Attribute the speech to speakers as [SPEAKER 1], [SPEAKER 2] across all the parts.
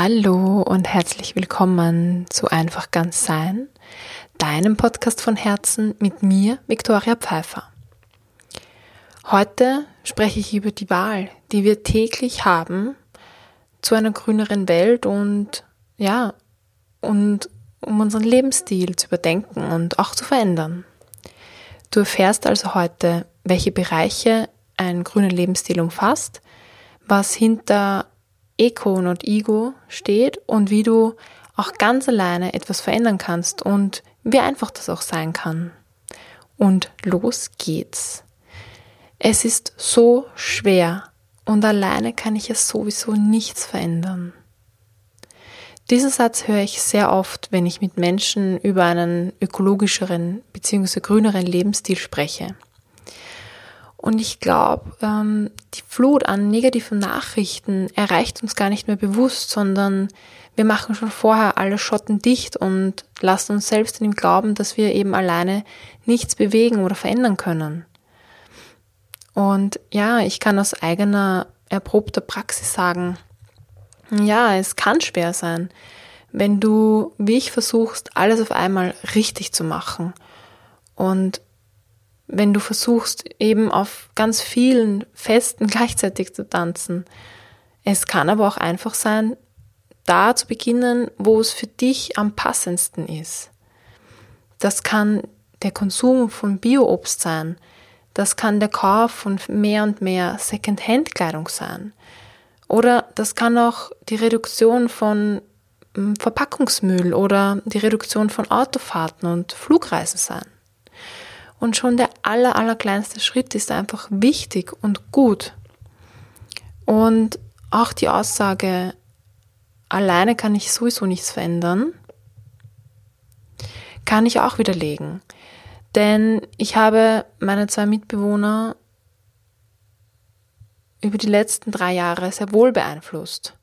[SPEAKER 1] Hallo und herzlich willkommen zu Einfach ganz sein, deinem Podcast von Herzen mit mir, Viktoria Pfeiffer. Heute spreche ich über die Wahl, die wir täglich haben zu einer grüneren Welt und ja, und um unseren Lebensstil zu überdenken und auch zu verändern. Du erfährst also heute, welche Bereiche ein grüner Lebensstil umfasst, was hinter Ego und Ego steht und wie du auch ganz alleine etwas verändern kannst und wie einfach das auch sein kann. Und los geht's. Es ist so schwer und alleine kann ich es sowieso nichts verändern. Diesen Satz höre ich sehr oft, wenn ich mit Menschen über einen ökologischeren bzw. grüneren Lebensstil spreche. Und ich glaube, ähm, die Flut an negativen Nachrichten erreicht uns gar nicht mehr bewusst, sondern wir machen schon vorher alle Schotten dicht und lassen uns selbst in dem Glauben, dass wir eben alleine nichts bewegen oder verändern können. Und ja, ich kann aus eigener erprobter Praxis sagen, ja, es kann schwer sein, wenn du, wie ich versuchst, alles auf einmal richtig zu machen und wenn du versuchst, eben auf ganz vielen Festen gleichzeitig zu tanzen. Es kann aber auch einfach sein, da zu beginnen, wo es für dich am passendsten ist. Das kann der Konsum von Bio-Obst sein. Das kann der Kauf von mehr und mehr Second-Hand-Kleidung sein. Oder das kann auch die Reduktion von hm, Verpackungsmüll oder die Reduktion von Autofahrten und Flugreisen sein. Und schon der aller, aller kleinste Schritt ist einfach wichtig und gut. Und auch die Aussage, alleine kann ich sowieso nichts verändern, kann ich auch widerlegen. Denn ich habe meine zwei Mitbewohner über die letzten drei Jahre sehr wohl beeinflusst.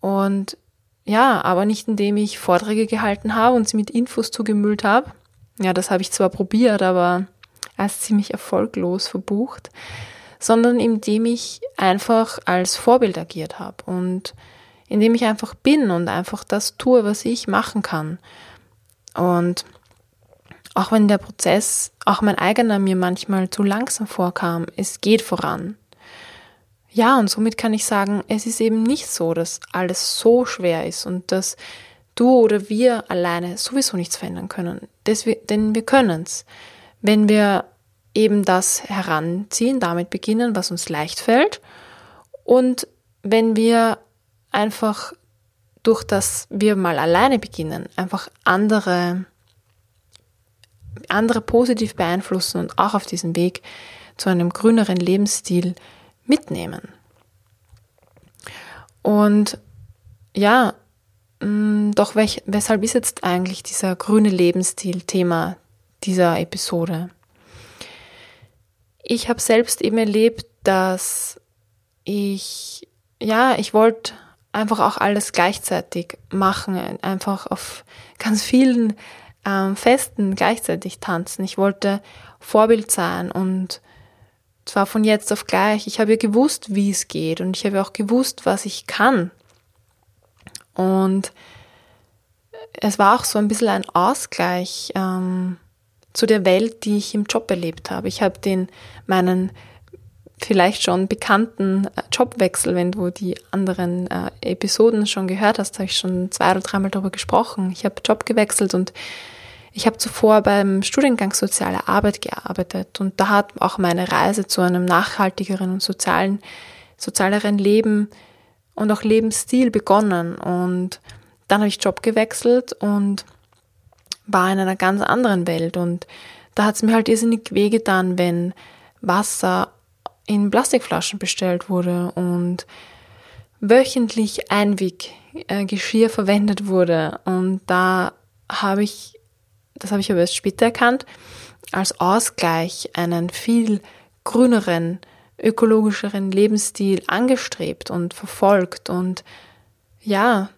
[SPEAKER 1] Und ja, aber nicht indem ich Vorträge gehalten habe und sie mit Infos zugemüllt habe, ja, das habe ich zwar probiert, aber als ziemlich erfolglos verbucht, sondern indem ich einfach als Vorbild agiert habe und indem ich einfach bin und einfach das tue, was ich machen kann. Und auch wenn der Prozess, auch mein eigener mir manchmal zu langsam vorkam, es geht voran. Ja, und somit kann ich sagen, es ist eben nicht so, dass alles so schwer ist und dass du oder wir alleine sowieso nichts verändern können. denn wir können es. Wenn wir eben das heranziehen, damit beginnen, was uns leicht fällt. Und wenn wir einfach durch das wir mal alleine beginnen, einfach andere, andere positiv beeinflussen und auch auf diesem Weg zu einem grüneren Lebensstil mitnehmen. Und ja, doch welch, weshalb ist jetzt eigentlich dieser grüne Lebensstil Thema dieser Episode? Ich habe selbst eben erlebt, dass ich, ja, ich wollte einfach auch alles gleichzeitig machen, einfach auf ganz vielen ähm, Festen gleichzeitig tanzen. Ich wollte Vorbild sein und zwar von jetzt auf gleich. Ich habe ja gewusst, wie es geht und ich habe auch gewusst, was ich kann und es war auch so ein bisschen ein Ausgleich ähm, zu der Welt, die ich im Job erlebt habe. Ich habe den meinen vielleicht schon bekannten äh, Jobwechsel, wenn du die anderen äh, Episoden schon gehört hast, habe ich schon zwei oder dreimal darüber gesprochen. Ich habe Job gewechselt und ich habe zuvor beim Studiengang Soziale Arbeit gearbeitet und da hat auch meine Reise zu einem nachhaltigeren und sozialen, sozialeren Leben und auch Lebensstil begonnen. Und dann habe ich Job gewechselt und war in einer ganz anderen Welt. Und da hat es mir halt irrsinnig wehgetan, wenn Wasser in Plastikflaschen bestellt wurde und wöchentlich Einweggeschirr verwendet wurde. Und da habe ich, das habe ich aber erst später erkannt, als Ausgleich einen viel grüneren ökologischeren Lebensstil angestrebt und verfolgt und ja,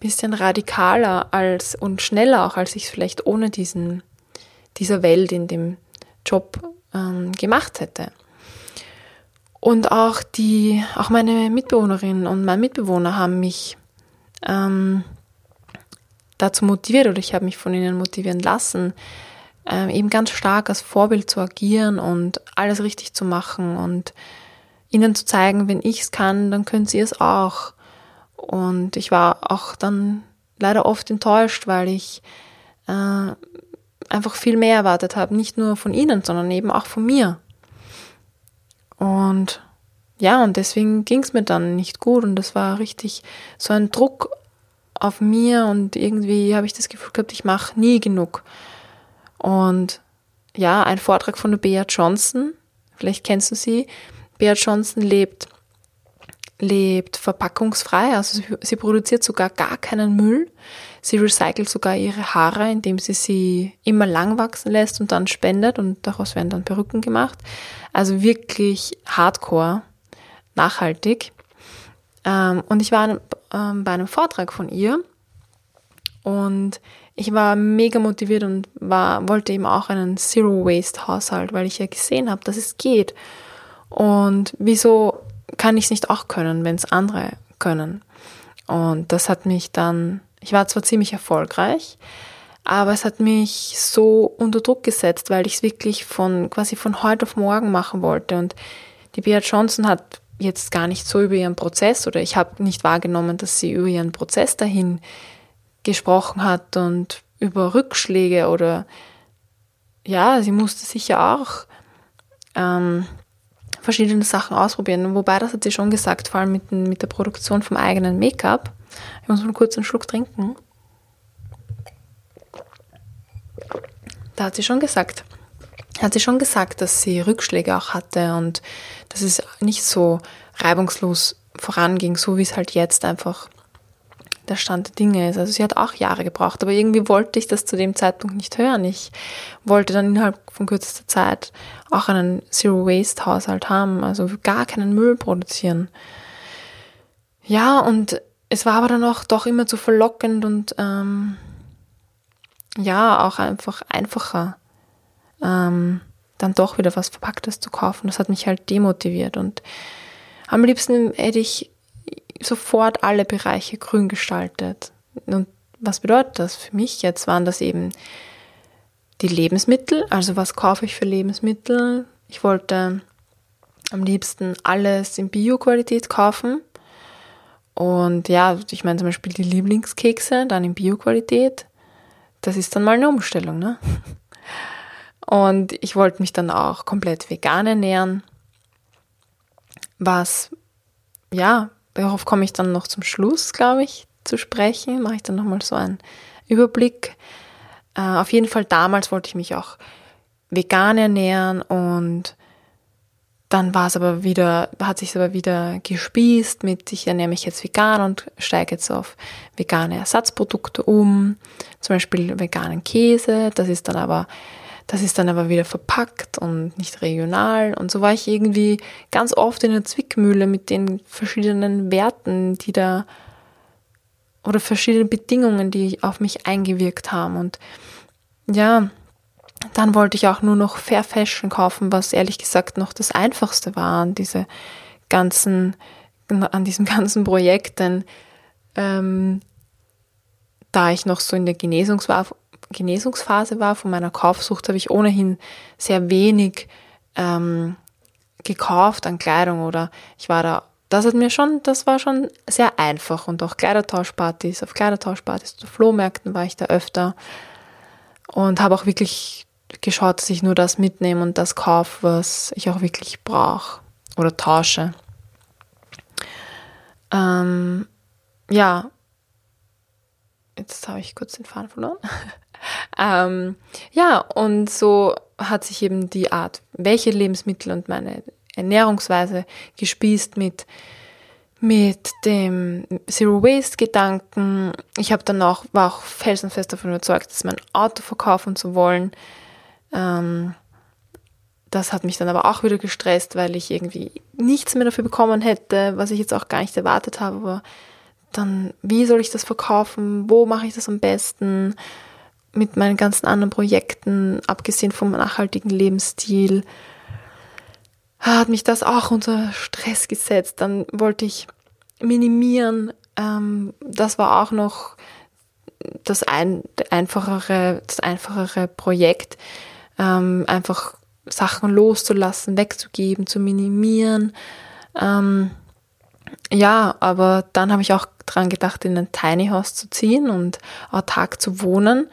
[SPEAKER 1] bisschen radikaler als und schneller auch, als ich es vielleicht ohne diesen, dieser Welt in dem Job ähm, gemacht hätte. Und auch die, auch meine Mitbewohnerin und mein Mitbewohner haben mich ähm, dazu motiviert oder ich habe mich von ihnen motivieren lassen, ähm, eben ganz stark als Vorbild zu agieren und alles richtig zu machen und ihnen zu zeigen, wenn ich es kann, dann können sie es auch. Und ich war auch dann leider oft enttäuscht, weil ich äh, einfach viel mehr erwartet habe, nicht nur von ihnen, sondern eben auch von mir. Und ja, und deswegen ging es mir dann nicht gut und das war richtig so ein Druck auf mir und irgendwie habe ich das Gefühl gehabt, ich mache nie genug. Und ja, ein Vortrag von Bea Johnson, vielleicht kennst du sie. Bea Johnson lebt, lebt verpackungsfrei, also sie, sie produziert sogar gar keinen Müll. Sie recycelt sogar ihre Haare, indem sie sie immer lang wachsen lässt und dann spendet und daraus werden dann Perücken gemacht. Also wirklich hardcore, nachhaltig. Ähm, und ich war ähm, bei einem Vortrag von ihr und ich war mega motiviert und war, wollte eben auch einen Zero Waste Haushalt, weil ich ja gesehen habe, dass es geht. Und wieso kann ich es nicht auch können, wenn es andere können? Und das hat mich dann, ich war zwar ziemlich erfolgreich, aber es hat mich so unter Druck gesetzt, weil ich es wirklich von quasi von heute auf morgen machen wollte. Und die Bea Johnson hat jetzt gar nicht so über ihren Prozess oder ich habe nicht wahrgenommen, dass sie über ihren Prozess dahin gesprochen hat und über Rückschläge oder ja, sie musste sicher auch ähm, verschiedene Sachen ausprobieren. Wobei, das hat sie schon gesagt, vor allem mit, mit der Produktion vom eigenen Make-up. Ich muss mal kurz einen Schluck trinken. Da hat sie schon gesagt, hat sie schon gesagt, dass sie Rückschläge auch hatte und dass es nicht so reibungslos voranging, so wie es halt jetzt einfach der Stand der Dinge ist. Also sie hat auch Jahre gebraucht, aber irgendwie wollte ich das zu dem Zeitpunkt nicht hören. Ich wollte dann innerhalb von kürzester Zeit auch einen Zero-Waste-Haushalt haben, also gar keinen Müll produzieren. Ja, und es war aber dann auch doch immer zu verlockend und ähm, ja, auch einfach einfacher, ähm, dann doch wieder was Verpacktes zu kaufen. Das hat mich halt demotiviert und am liebsten hätte ich sofort alle Bereiche grün gestaltet. Und was bedeutet das für mich? Jetzt waren das eben die Lebensmittel, also was kaufe ich für Lebensmittel? Ich wollte am liebsten alles in Bio-Qualität kaufen. Und ja, ich meine zum Beispiel die Lieblingskekse, dann in Bio-Qualität. Das ist dann mal eine Umstellung, ne? Und ich wollte mich dann auch komplett vegan ernähren, was ja darauf komme ich dann noch zum Schluss, glaube ich, zu sprechen. Mache ich dann nochmal so einen Überblick. Äh, auf jeden Fall damals wollte ich mich auch vegan ernähren und dann war es aber wieder, hat sich aber wieder gespießt mit, ich ernähre mich jetzt vegan und steige jetzt auf vegane Ersatzprodukte um, zum Beispiel veganen Käse, das ist dann aber das ist dann aber wieder verpackt und nicht regional. Und so war ich irgendwie ganz oft in der Zwickmühle mit den verschiedenen Werten, die da oder verschiedene Bedingungen, die auf mich eingewirkt haben. Und ja, dann wollte ich auch nur noch Fair Fashion kaufen, was ehrlich gesagt noch das Einfachste war an diese ganzen, an diesem ganzen Projekt, denn ähm, da ich noch so in der Genesungsphase Genesungsphase war von meiner Kaufsucht, habe ich ohnehin sehr wenig ähm, gekauft an Kleidung oder ich war da, das hat mir schon, das war schon sehr einfach und auch Kleidertauschpartys, auf Kleidertauschpartys, zu Flohmärkten war ich da öfter und habe auch wirklich geschaut, dass ich nur das mitnehme und das kaufe, was ich auch wirklich brauche oder tausche. Ähm, ja, jetzt habe ich kurz den Faden verloren. ähm, ja, und so hat sich eben die Art, welche Lebensmittel und meine Ernährungsweise gespießt mit, mit dem Zero Waste Gedanken. Ich habe dann auch, war auch felsenfest davon überzeugt, dass mein Auto verkaufen zu wollen. Ähm, das hat mich dann aber auch wieder gestresst, weil ich irgendwie nichts mehr dafür bekommen hätte, was ich jetzt auch gar nicht erwartet habe. Aber dann, wie soll ich das verkaufen? Wo mache ich das am besten? Mit meinen ganzen anderen Projekten, abgesehen vom nachhaltigen Lebensstil. hat mich das auch unter Stress gesetzt. Dann wollte ich minimieren. Ähm, das war auch noch das ein, einfachere, das einfachere Projekt, ähm, einfach Sachen loszulassen, wegzugeben, zu minimieren. Ähm, ja, aber dann habe ich auch dran gedacht, in ein Tiny House zu ziehen und autark zu wohnen,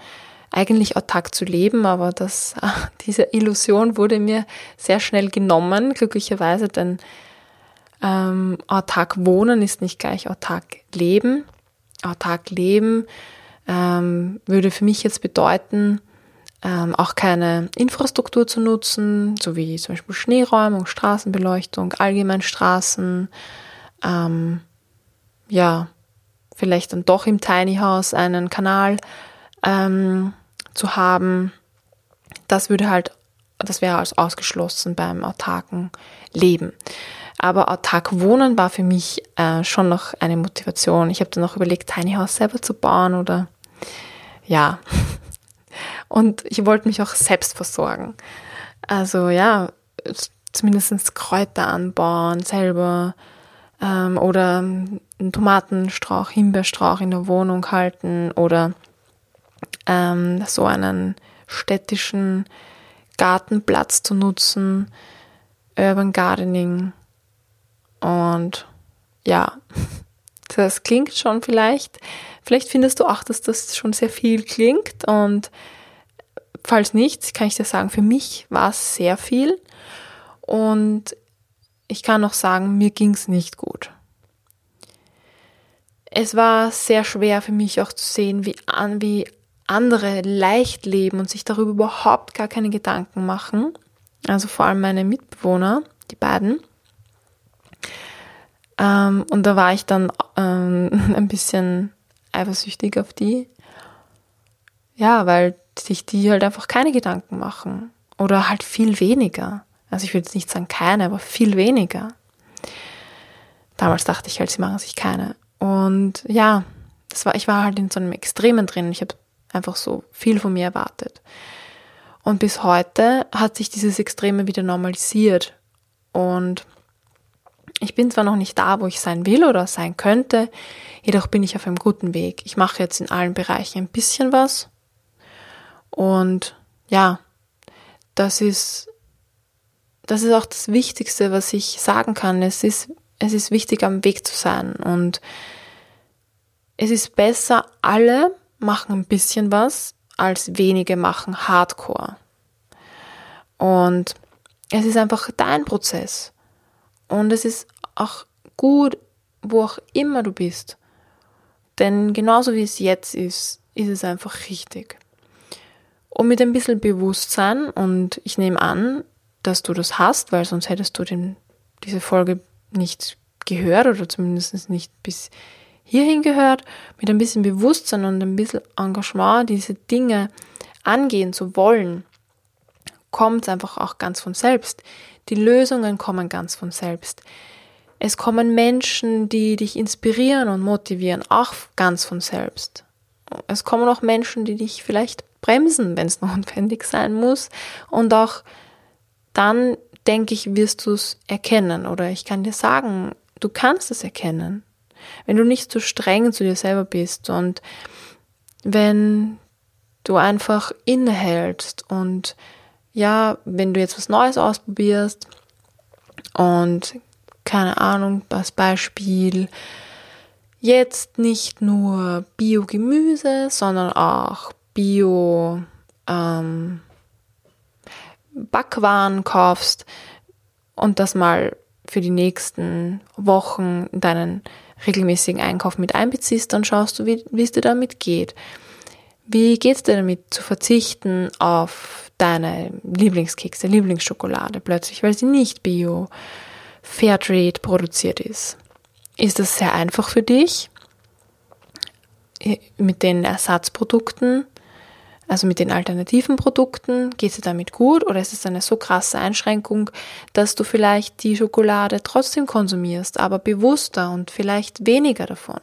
[SPEAKER 1] eigentlich autark zu leben, aber das, diese Illusion wurde mir sehr schnell genommen, glücklicherweise, denn ähm, autark wohnen ist nicht gleich autark leben. Autark leben ähm, würde für mich jetzt bedeuten, ähm, auch keine Infrastruktur zu nutzen, so wie zum Beispiel Schneeräumung, Straßenbeleuchtung, allgemein Straßen, ähm, ja, vielleicht dann doch im Tiny House einen Kanal ähm, zu haben. Das würde halt, das wäre als ausgeschlossen beim autarken Leben. Aber autark wohnen war für mich äh, schon noch eine Motivation. Ich habe dann noch überlegt, Tiny House selber zu bauen oder ja. Und ich wollte mich auch selbst versorgen. Also ja, zumindest Kräuter anbauen selber ähm, oder einen Tomatenstrauch, Himbeerstrauch in der Wohnung halten oder ähm, so einen städtischen Gartenplatz zu nutzen, Urban Gardening und ja, das klingt schon vielleicht. Vielleicht findest du auch, dass das schon sehr viel klingt und falls nicht, kann ich dir sagen, für mich war es sehr viel und ich kann noch sagen, mir ging es nicht gut. Es war sehr schwer für mich auch zu sehen, wie, an, wie andere leicht leben und sich darüber überhaupt gar keine Gedanken machen. Also vor allem meine Mitbewohner, die beiden. Ähm, und da war ich dann ähm, ein bisschen eifersüchtig auf die. Ja, weil sich die halt einfach keine Gedanken machen. Oder halt viel weniger. Also ich würde jetzt nicht sagen keine, aber viel weniger. Damals dachte ich halt, sie machen sich keine. Und ja, das war, ich war halt in so einem Extremen drin. Ich habe einfach so viel von mir erwartet. Und bis heute hat sich dieses Extreme wieder normalisiert. Und ich bin zwar noch nicht da, wo ich sein will oder sein könnte, jedoch bin ich auf einem guten Weg. Ich mache jetzt in allen Bereichen ein bisschen was. Und ja, das ist, das ist auch das Wichtigste, was ich sagen kann. Es ist, es ist wichtig, am Weg zu sein. Und es ist besser, alle machen ein bisschen was, als wenige machen Hardcore. Und es ist einfach dein Prozess. Und es ist auch gut, wo auch immer du bist. Denn genauso wie es jetzt ist, ist es einfach richtig. Und mit ein bisschen Bewusstsein, und ich nehme an, dass du das hast, weil sonst hättest du den, diese Folge nicht gehört oder zumindest nicht bis hierhin gehört, mit ein bisschen Bewusstsein und ein bisschen Engagement diese Dinge angehen zu wollen, kommt es einfach auch ganz von selbst. Die Lösungen kommen ganz von selbst. Es kommen Menschen, die dich inspirieren und motivieren, auch ganz von selbst. Es kommen auch Menschen, die dich vielleicht bremsen, wenn es notwendig sein muss. Und auch dann, denke ich, wirst du es erkennen. Oder ich kann dir sagen, du kannst es erkennen. Wenn du nicht so streng zu dir selber bist und wenn du einfach innehältst und ja, wenn du jetzt was Neues ausprobierst und keine Ahnung, als Beispiel, jetzt nicht nur Bio-Gemüse, sondern auch Bio ähm, Backwaren kaufst und das mal für die nächsten Wochen in deinen regelmäßigen Einkauf mit einbeziehst, dann schaust du, wie, wie es dir damit geht. Wie geht es dir damit zu verzichten auf deine Lieblingskekse, Lieblingsschokolade plötzlich, weil sie nicht bio, Fairtrade produziert ist? Ist das sehr einfach für dich mit den Ersatzprodukten also mit den alternativen Produkten, geht es dir damit gut oder ist es eine so krasse Einschränkung, dass du vielleicht die Schokolade trotzdem konsumierst, aber bewusster und vielleicht weniger davon?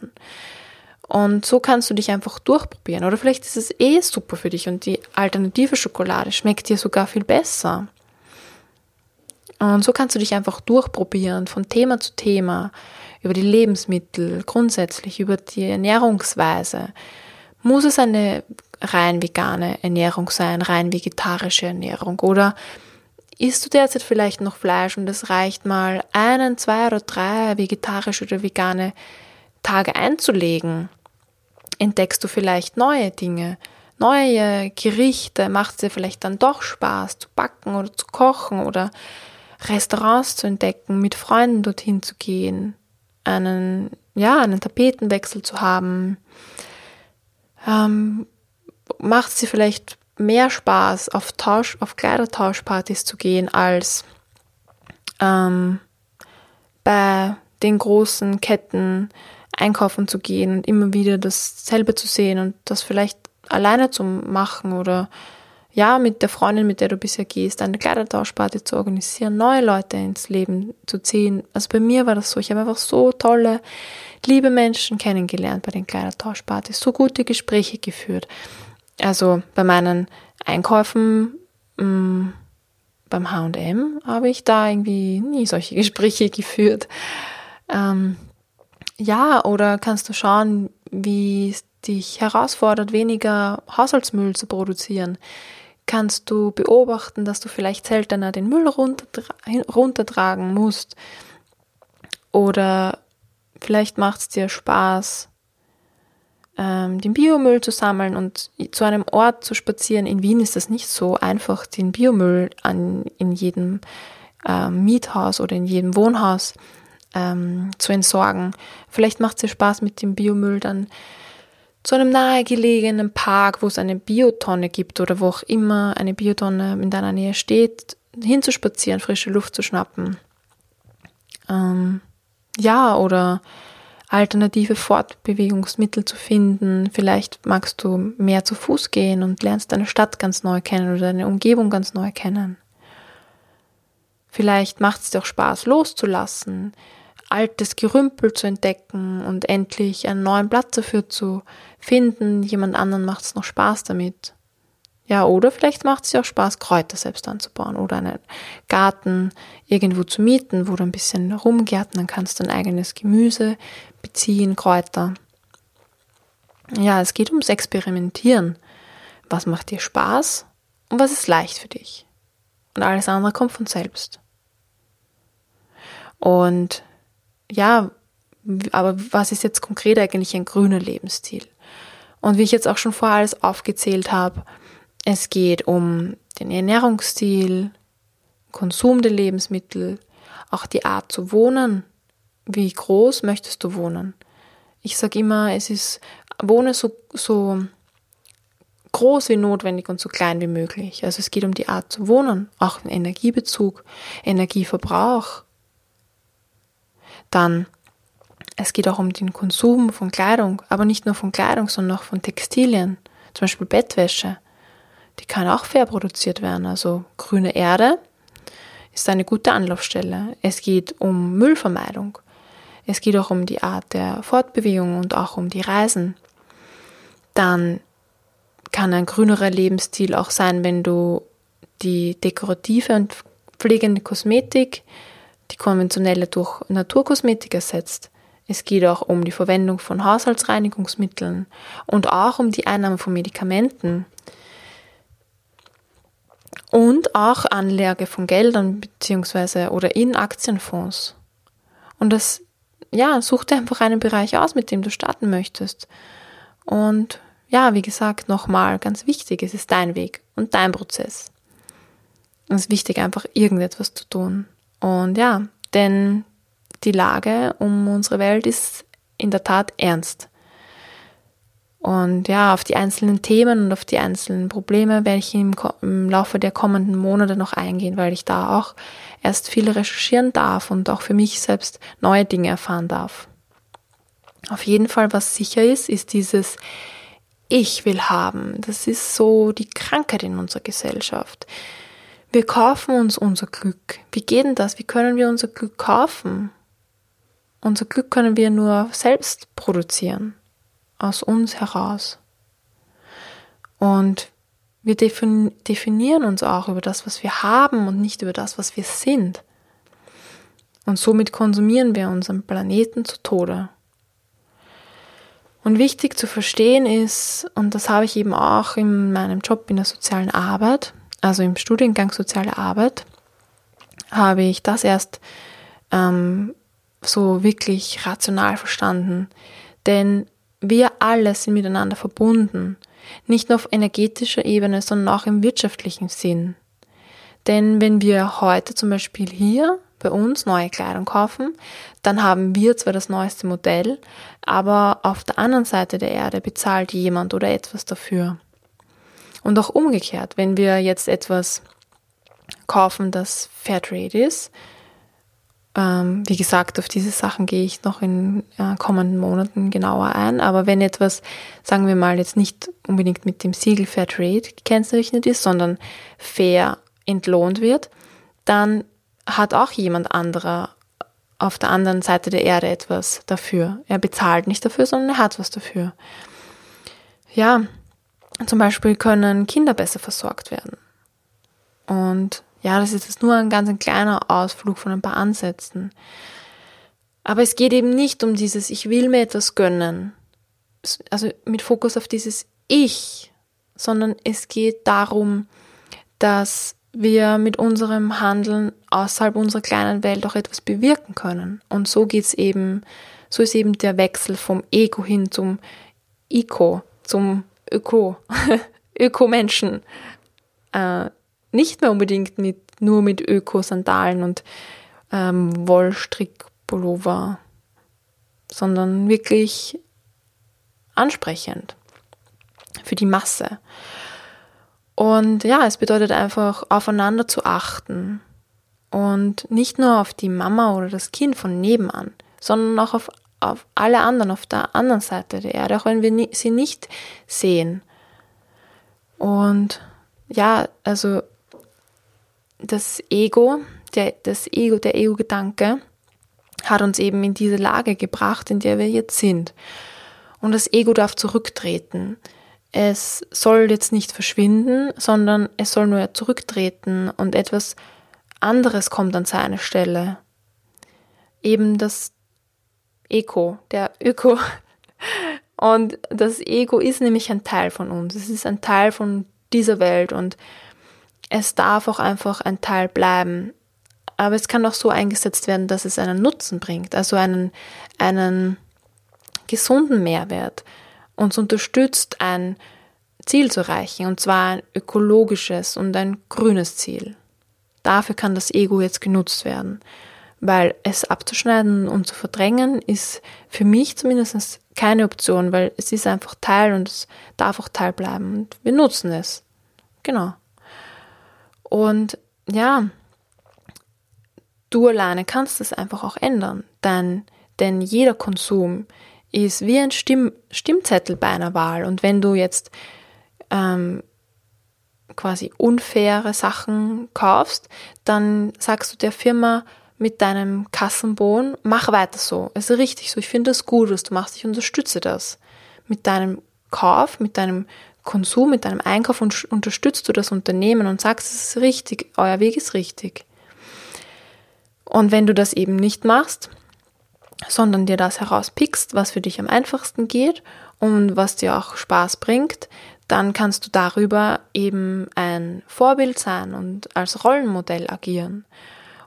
[SPEAKER 1] Und so kannst du dich einfach durchprobieren. Oder vielleicht ist es eh super für dich und die alternative Schokolade schmeckt dir sogar viel besser. Und so kannst du dich einfach durchprobieren von Thema zu Thema, über die Lebensmittel, grundsätzlich über die Ernährungsweise. Muss es eine rein vegane Ernährung sein, rein vegetarische Ernährung? Oder isst du derzeit vielleicht noch Fleisch und es reicht mal einen, zwei oder drei vegetarische oder vegane Tage einzulegen? Entdeckst du vielleicht neue Dinge? neue Gerichte, macht es dir vielleicht dann doch Spaß zu backen oder zu kochen oder Restaurants zu entdecken, mit Freunden dorthin zu gehen, einen, ja, einen Tapetenwechsel zu haben. Ähm, macht es dir vielleicht mehr Spaß, auf Tausch, auf Kleidertauschpartys zu gehen, als ähm, bei den großen Ketten einkaufen zu gehen und immer wieder dasselbe zu sehen und das vielleicht alleine zu machen oder ja, mit der Freundin, mit der du bisher gehst, eine Kleidertauschparty zu organisieren, neue Leute ins Leben zu ziehen. Also bei mir war das so. Ich habe einfach so tolle, liebe Menschen kennengelernt bei den Kleidertauschpartys, so gute Gespräche geführt. Also bei meinen Einkäufen mm, beim H&M habe ich da irgendwie nie solche Gespräche geführt. Ähm, ja, oder kannst du schauen, wie dich herausfordert, weniger Haushaltsmüll zu produzieren, kannst du beobachten, dass du vielleicht seltener den Müll runtertragen musst. Oder vielleicht macht es dir Spaß, ähm, den Biomüll zu sammeln und zu einem Ort zu spazieren. In Wien ist das nicht so einfach, den Biomüll an, in jedem ähm, Miethaus oder in jedem Wohnhaus ähm, zu entsorgen. Vielleicht macht es dir Spaß, mit dem Biomüll dann zu einem nahegelegenen Park, wo es eine Biotonne gibt oder wo auch immer eine Biotonne in deiner Nähe steht, hinzuspazieren, frische Luft zu schnappen. Ähm, ja, oder alternative Fortbewegungsmittel zu finden. Vielleicht magst du mehr zu Fuß gehen und lernst deine Stadt ganz neu kennen oder deine Umgebung ganz neu kennen. Vielleicht macht es dir auch Spaß loszulassen, altes Gerümpel zu entdecken und endlich einen neuen Platz dafür zu finden. Jemand anderen macht es noch Spaß damit. Ja, oder vielleicht macht es ja auch Spaß, Kräuter selbst anzubauen oder einen Garten irgendwo zu mieten, wo du ein bisschen rumgärtnern kannst, dein eigenes Gemüse beziehen, Kräuter. Ja, es geht ums Experimentieren. Was macht dir Spaß und was ist leicht für dich? Und alles andere kommt von selbst. Und ja, aber was ist jetzt konkret eigentlich ein grüner Lebensstil? Und wie ich jetzt auch schon vorher alles aufgezählt habe, es geht um den Ernährungsstil, Konsum der Lebensmittel, auch die Art zu wohnen. Wie groß möchtest du wohnen? Ich sage immer, es ist, wohne so, so groß wie notwendig und so klein wie möglich. Also es geht um die Art zu wohnen, auch den Energiebezug, Energieverbrauch, dann, es geht auch um den Konsum von Kleidung, aber nicht nur von Kleidung, sondern auch von Textilien, zum Beispiel Bettwäsche. Die kann auch fair produziert werden. Also grüne Erde ist eine gute Anlaufstelle. Es geht um Müllvermeidung. Es geht auch um die Art der Fortbewegung und auch um die Reisen. Dann kann ein grünerer Lebensstil auch sein, wenn du die dekorative und pflegende Kosmetik die konventionelle durch Naturkosmetik ersetzt. Es geht auch um die Verwendung von Haushaltsreinigungsmitteln und auch um die Einnahme von Medikamenten. Und auch Anlage von Geldern beziehungsweise oder in Aktienfonds. Und das, ja, such dir einfach einen Bereich aus, mit dem du starten möchtest. Und ja, wie gesagt, nochmal ganz wichtig, es ist dein Weg und dein Prozess. Es ist wichtig, einfach irgendetwas zu tun. Und ja, denn die Lage um unsere Welt ist in der Tat ernst. Und ja, auf die einzelnen Themen und auf die einzelnen Probleme werde ich im, im, Laufe der kommenden Monate noch eingehen, weil ich da auch erst viel recherchieren darf und auch für mich selbst neue Dinge erfahren darf. Auf jeden Fall, was sicher ist, ist dieses Ich will haben. Das ist so die Krankheit in unserer Gesellschaft. Wir kaufen uns unser Glück. Wie geht denn das? Wie können wir unser Glück kaufen? Unser Glück können wir nur selbst produzieren, aus uns heraus. Und wir definieren uns auch über das, was wir haben und nicht über das, was wir sind. Und somit konsumieren wir unseren Planeten zu Tode. Und wichtig zu verstehen ist, und das habe ich eben auch in meinem Job in der sozialen Arbeit, also im Studiengang Soziale Arbeit, habe ich das erst ähm, so wirklich rational verstanden. Denn wir alle sind miteinander verbunden, nicht nur auf energetischer Ebene, sondern auch im wirtschaftlichen Sinn. Denn wenn wir heute zum Beispiel hier bei uns neue Kleidung kaufen, dann haben wir zwar das neueste Modell, aber auf der anderen Seite der Erde bezahlt jemand oder etwas dafür. Und auch umgekehrt, wenn wir jetzt etwas kaufen, das Fairtrade ist, ähm, wie gesagt, auf diese Sachen gehe ich noch in äh, kommenden Monaten genauer ein. Aber wenn etwas, sagen wir mal, jetzt nicht unbedingt mit dem Siegel Fairtrade gekennzeichnet ist, sondern fair entlohnt wird, dann hat auch jemand anderer auf der anderen Seite der Erde etwas dafür. Er bezahlt nicht dafür, sondern er hat was dafür. Ja, zum Beispiel können Kinder besser versorgt werden. Und ja, das ist jetzt nur ein ganz ein kleiner Ausflug von ein paar Ansätzen. Aber es geht eben nicht um dieses Ich will mir etwas gönnen. Also mit Fokus auf dieses Ich, sondern es geht darum, dass wir mit unserem Handeln außerhalb unserer kleinen Welt auch etwas bewirken können. Und so geht's eben, so ist eben der Wechsel vom Ego hin zum Iko, zum Öko, Öko-Menschen. Äh, nicht mehr unbedingt mit, nur mit Öko-Sandalen und ähm, Wollstrick-Pullover, sondern wirklich ansprechend für die Masse. Und ja, es bedeutet einfach, aufeinander zu achten. Und nicht nur auf die Mama oder das Kind von nebenan, sondern auch auf, auf alle anderen auf der anderen Seite der Erde, auch wenn wir sie nicht sehen. Und ja, also das Ego, der, das Ego, der Ego-Gedanke hat uns eben in diese Lage gebracht, in der wir jetzt sind. Und das Ego darf zurücktreten es soll jetzt nicht verschwinden, sondern es soll nur zurücktreten und etwas anderes kommt an seine Stelle. Eben das Ego, der Öko. Und das Ego ist nämlich ein Teil von uns. Es ist ein Teil von dieser Welt und es darf auch einfach ein Teil bleiben. Aber es kann auch so eingesetzt werden, dass es einen Nutzen bringt, also einen, einen gesunden Mehrwert uns unterstützt, ein Ziel zu erreichen, und zwar ein ökologisches und ein grünes Ziel. Dafür kann das Ego jetzt genutzt werden, weil es abzuschneiden und zu verdrängen ist für mich zumindest keine Option, weil es ist einfach Teil und es darf auch Teil bleiben und wir nutzen es. Genau. Und ja, du alleine kannst es einfach auch ändern, denn, denn jeder Konsum ist wie ein Stimm Stimmzettel bei einer Wahl. Und wenn du jetzt ähm, quasi unfaire Sachen kaufst, dann sagst du der Firma mit deinem Kassenbon, mach weiter so. Es ist richtig so. Ich finde das gut, was du machst. Ich unterstütze das. Mit deinem Kauf, mit deinem Konsum, mit deinem Einkauf und unterstützt du das Unternehmen und sagst, es ist richtig, euer Weg ist richtig. Und wenn du das eben nicht machst, sondern dir das herauspickst, was für dich am einfachsten geht und was dir auch Spaß bringt, dann kannst du darüber eben ein Vorbild sein und als Rollenmodell agieren.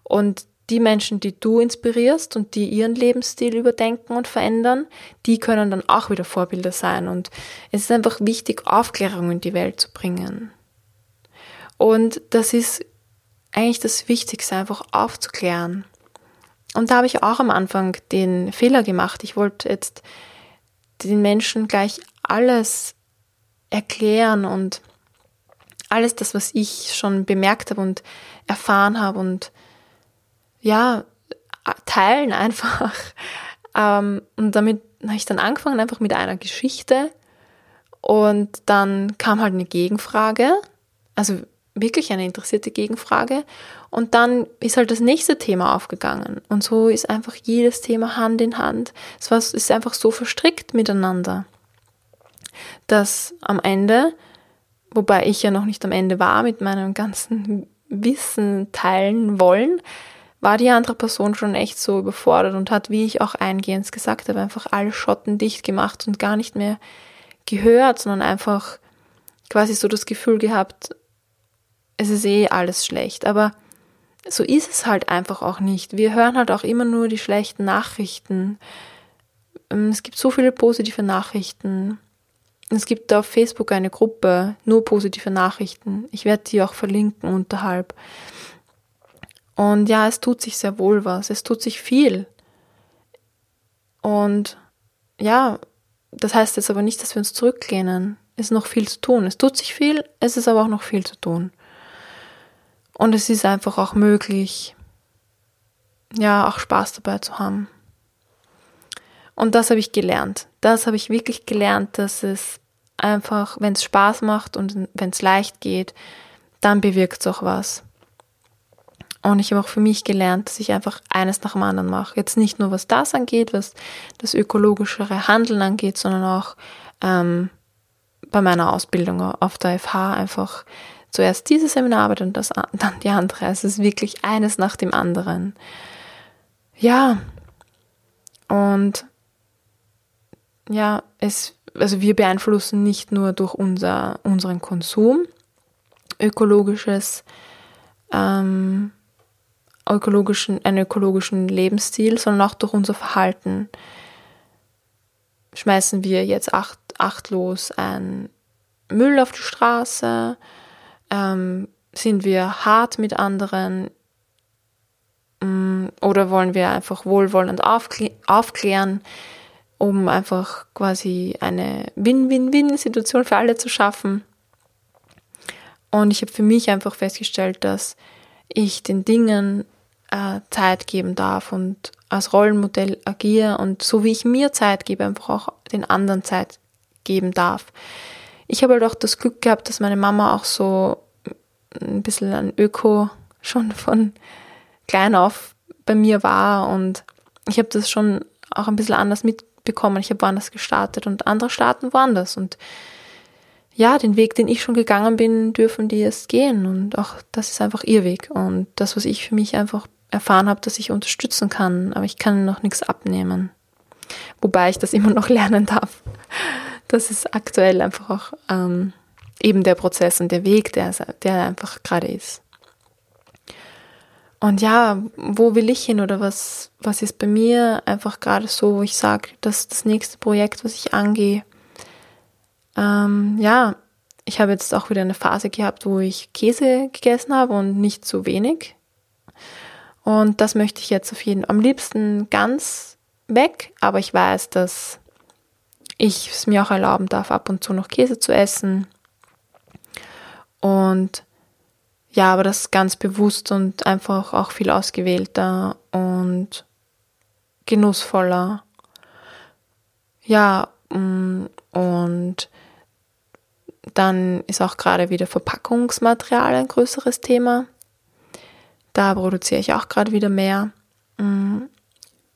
[SPEAKER 1] Und die Menschen, die du inspirierst und die ihren Lebensstil überdenken und verändern, die können dann auch wieder Vorbilder sein. Und es ist einfach wichtig, Aufklärung in die Welt zu bringen. Und das ist eigentlich das Wichtigste, einfach aufzuklären. Und da habe ich auch am Anfang den Fehler gemacht. Ich wollte jetzt den Menschen gleich alles erklären und alles das, was ich schon bemerkt habe und erfahren habe und ja, teilen einfach. Ähm, und damit habe ich dann angefangen, einfach mit einer Geschichte. Und dann kam halt eine Gegenfrage. Also wirklich eine interessierte Gegenfrage. Und dann ist halt das nächste Thema aufgegangen. Und so ist einfach jedes Thema Hand in Hand. Es war, ist einfach so verstrickt miteinander, dass am Ende, wobei ich ja noch nicht am Ende war mit meinem ganzen Wissen teilen wollen, war die andere Person schon echt so überfordert und hat, wie ich auch eingehend gesagt habe, einfach alle Schotten dicht gemacht und gar nicht mehr gehört, sondern einfach quasi so das Gefühl gehabt, es ist eh alles schlecht. Aber so ist es halt einfach auch nicht. Wir hören halt auch immer nur die schlechten Nachrichten. Ähm, es gibt so viele positive Nachrichten. Es gibt auf Facebook eine Gruppe, nur positive Nachrichten. Ich werde die auch verlinken unterhalb. Und ja, es tut sich sehr wohl was. Es tut sich viel. Und ja, das heißt jetzt aber nicht, dass wir uns zurücklehnen. Es ist noch viel zu tun. Es tut sich viel, es ist aber auch noch viel zu tun. Und es ist einfach auch möglich, ja, auch Spaß dabei zu haben. Und das habe ich gelernt. Das habe ich wirklich gelernt, dass es einfach, wenn es Spaß macht und wenn es leicht geht, dann bewirkt es auch was. Und ich habe auch für mich gelernt, dass ich einfach eines nach dem anderen mache. Jetzt nicht nur was das angeht, was das ökologischere Handeln angeht, sondern auch ähm, bei meiner Ausbildung auf der FH einfach zuerst diese Seminararbeit und das, dann die andere. Also es ist wirklich eines nach dem anderen. Ja. Und ja, es, also wir beeinflussen nicht nur durch unser, unseren Konsum ökologisches, ähm, ökologischen, einen ökologischen Lebensstil, sondern auch durch unser Verhalten. Schmeißen wir jetzt acht, achtlos ein Müll auf die Straße? Ähm, sind wir hart mit anderen? Mm, oder wollen wir einfach wohlwollend aufklä aufklären? um einfach quasi eine Win-Win-Win-Situation für alle zu schaffen. Und ich habe für mich einfach festgestellt, dass ich den Dingen äh, Zeit geben darf und als Rollenmodell agiere und so wie ich mir Zeit gebe, einfach auch den anderen Zeit geben darf. Ich habe halt auch das Glück gehabt, dass meine Mama auch so ein bisschen ein Öko schon von klein auf bei mir war und ich habe das schon auch ein bisschen anders mit bekommen. Ich habe woanders gestartet und andere starten woanders. Und ja, den Weg, den ich schon gegangen bin, dürfen die jetzt gehen. Und auch das ist einfach ihr Weg. Und das, was ich für mich einfach erfahren habe, dass ich unterstützen kann, aber ich kann noch nichts abnehmen. Wobei ich das immer noch lernen darf. Das ist aktuell einfach auch ähm, eben der Prozess und der Weg, der, der einfach gerade ist. Und ja, wo will ich hin oder was, was ist bei mir einfach gerade so, wo ich sage, dass das nächste Projekt, was ich angehe, ähm, ja, ich habe jetzt auch wieder eine Phase gehabt, wo ich Käse gegessen habe und nicht zu wenig. Und das möchte ich jetzt auf jeden am liebsten ganz weg, aber ich weiß, dass ich es mir auch erlauben darf, ab und zu noch Käse zu essen. Und ja, aber das ganz bewusst und einfach auch viel ausgewählter und genussvoller. Ja, mm, und dann ist auch gerade wieder Verpackungsmaterial ein größeres Thema. Da produziere ich auch gerade wieder mehr. Mm,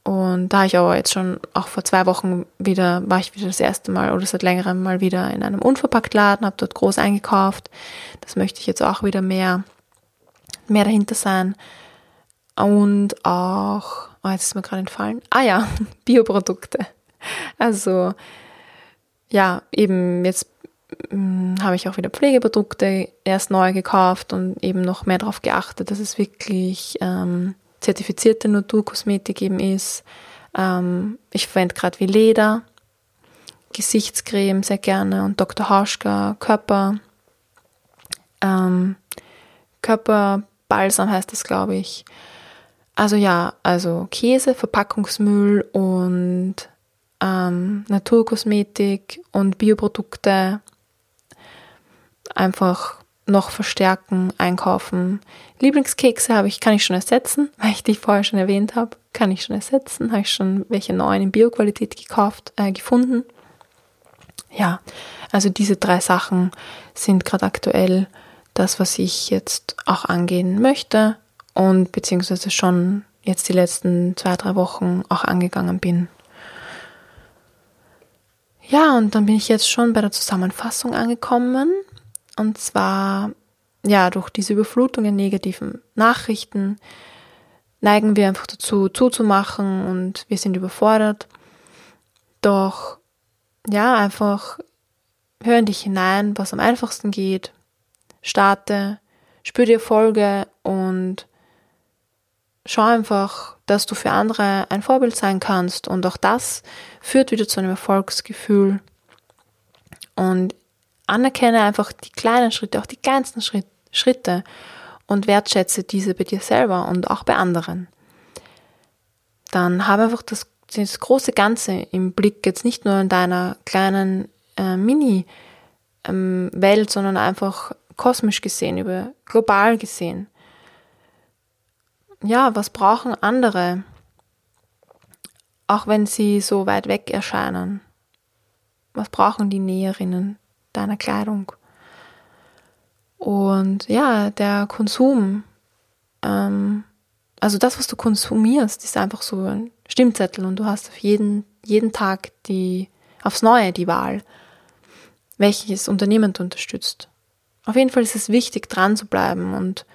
[SPEAKER 1] und da ich aber jetzt schon auch vor zwei Wochen wieder, war ich wieder das erste Mal oder seit längerem mal wieder in einem Unverpacktladen, habe dort groß eingekauft. Das möchte ich jetzt auch wieder mehr, mehr dahinter sein. Und auch, oh, jetzt ist mir gerade entfallen. Ah ja, Bioprodukte. Also, ja, eben jetzt habe ich auch wieder Pflegeprodukte erst neu gekauft und eben noch mehr darauf geachtet, dass es wirklich ähm, zertifizierte Naturkosmetik eben ist. Ähm, ich verwende gerade wie Leder, Gesichtscreme sehr gerne und Dr. Hauschka Körper, ähm, Körperbalsam heißt das, glaube ich. Also ja, also Käse, Verpackungsmüll und ähm, Naturkosmetik und Bioprodukte einfach noch verstärken, einkaufen. Lieblingskekse habe ich, kann ich schon ersetzen, weil ich die vorher schon erwähnt habe. Kann ich schon ersetzen, habe ich schon welche neuen in Bioqualität gekauft, äh, gefunden. Ja, also diese drei Sachen sind gerade aktuell das, was ich jetzt auch angehen möchte und beziehungsweise schon jetzt die letzten zwei, drei Wochen auch angegangen bin. Ja, und dann bin ich jetzt schon bei der Zusammenfassung angekommen und zwar, ja, durch diese Überflutung in negativen Nachrichten neigen wir einfach dazu, zuzumachen und wir sind überfordert. Doch ja, einfach hör in dich hinein, was am einfachsten geht. Starte, spür die Erfolge und schau einfach, dass du für andere ein Vorbild sein kannst. Und auch das führt wieder zu einem Erfolgsgefühl. Und anerkenne einfach die kleinen Schritte, auch die kleinsten Schritte und wertschätze diese bei dir selber und auch bei anderen. Dann habe einfach das, das große Ganze im Blick, jetzt nicht nur in deiner kleinen äh, Mini-Welt, ähm, sondern einfach kosmisch gesehen, über global gesehen. Ja, was brauchen andere, auch wenn sie so weit weg erscheinen? Was brauchen die Näherinnen deiner Kleidung? Und ja, der Konsum, ähm, also das, was du konsumierst, ist einfach so ein Stimmzettel und du hast auf jeden, jeden Tag die, aufs Neue die Wahl, welches Unternehmen du unterstützt. Auf jeden Fall ist es wichtig, dran zu bleiben und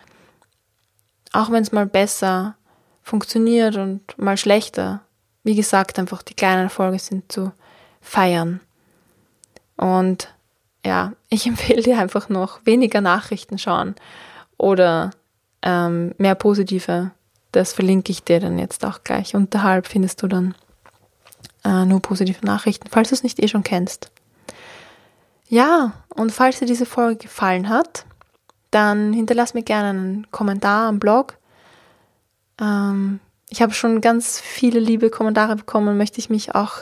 [SPEAKER 1] auch wenn es mal besser funktioniert und mal schlechter, wie gesagt, einfach die kleinen Erfolge sind zu feiern. Und ja, ich empfehle dir einfach noch weniger Nachrichten schauen oder ähm, mehr positive. Das verlinke ich dir dann jetzt auch gleich. Unterhalb findest du dann äh, nur positive Nachrichten, falls du es nicht eh schon kennst. Ja, und falls dir diese Folge gefallen hat, dann hinterlass mir gerne einen Kommentar am Blog. Ähm, ich habe schon ganz viele liebe Kommentare bekommen und möchte ich mich auch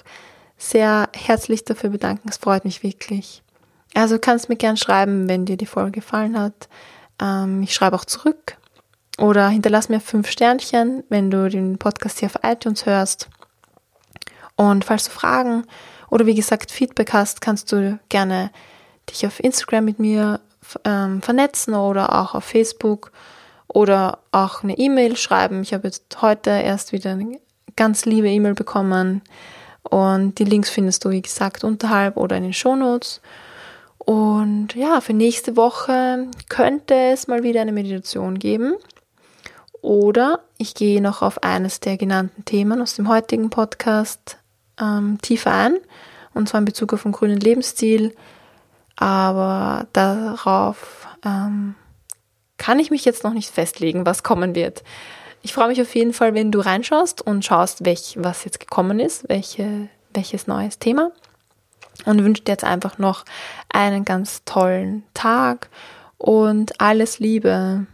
[SPEAKER 1] sehr herzlich dafür bedanken. Es freut mich wirklich. Also kannst mir gern schreiben, wenn dir die Folge gefallen hat. Ähm, ich schreibe auch zurück. Oder hinterlass mir fünf Sternchen, wenn du den Podcast hier auf iTunes hörst. Und falls du Fragen oder wie gesagt Feedback hast, kannst du gerne dich auf Instagram mit mir ähm, vernetzen oder auch auf Facebook oder auch eine E-Mail schreiben. Ich habe jetzt heute erst wieder eine ganz liebe E-Mail bekommen und die Links findest du, wie gesagt, unterhalb oder in den Shownotes. Notes. Und ja, für nächste Woche könnte es mal wieder eine Meditation geben. Oder ich gehe noch auf eines der genannten Themen aus dem heutigen Podcast ähm, tiefer ein. Und zwar in Bezug auf den grünen Lebensstil. Aber darauf ähm, kann ich mich jetzt noch nicht festlegen, was kommen wird. Ich freue mich auf jeden Fall, wenn du reinschaust und schaust, welch, was jetzt gekommen ist, welche, welches neues Thema und wünsche dir jetzt einfach noch einen ganz tollen Tag und alles Liebe.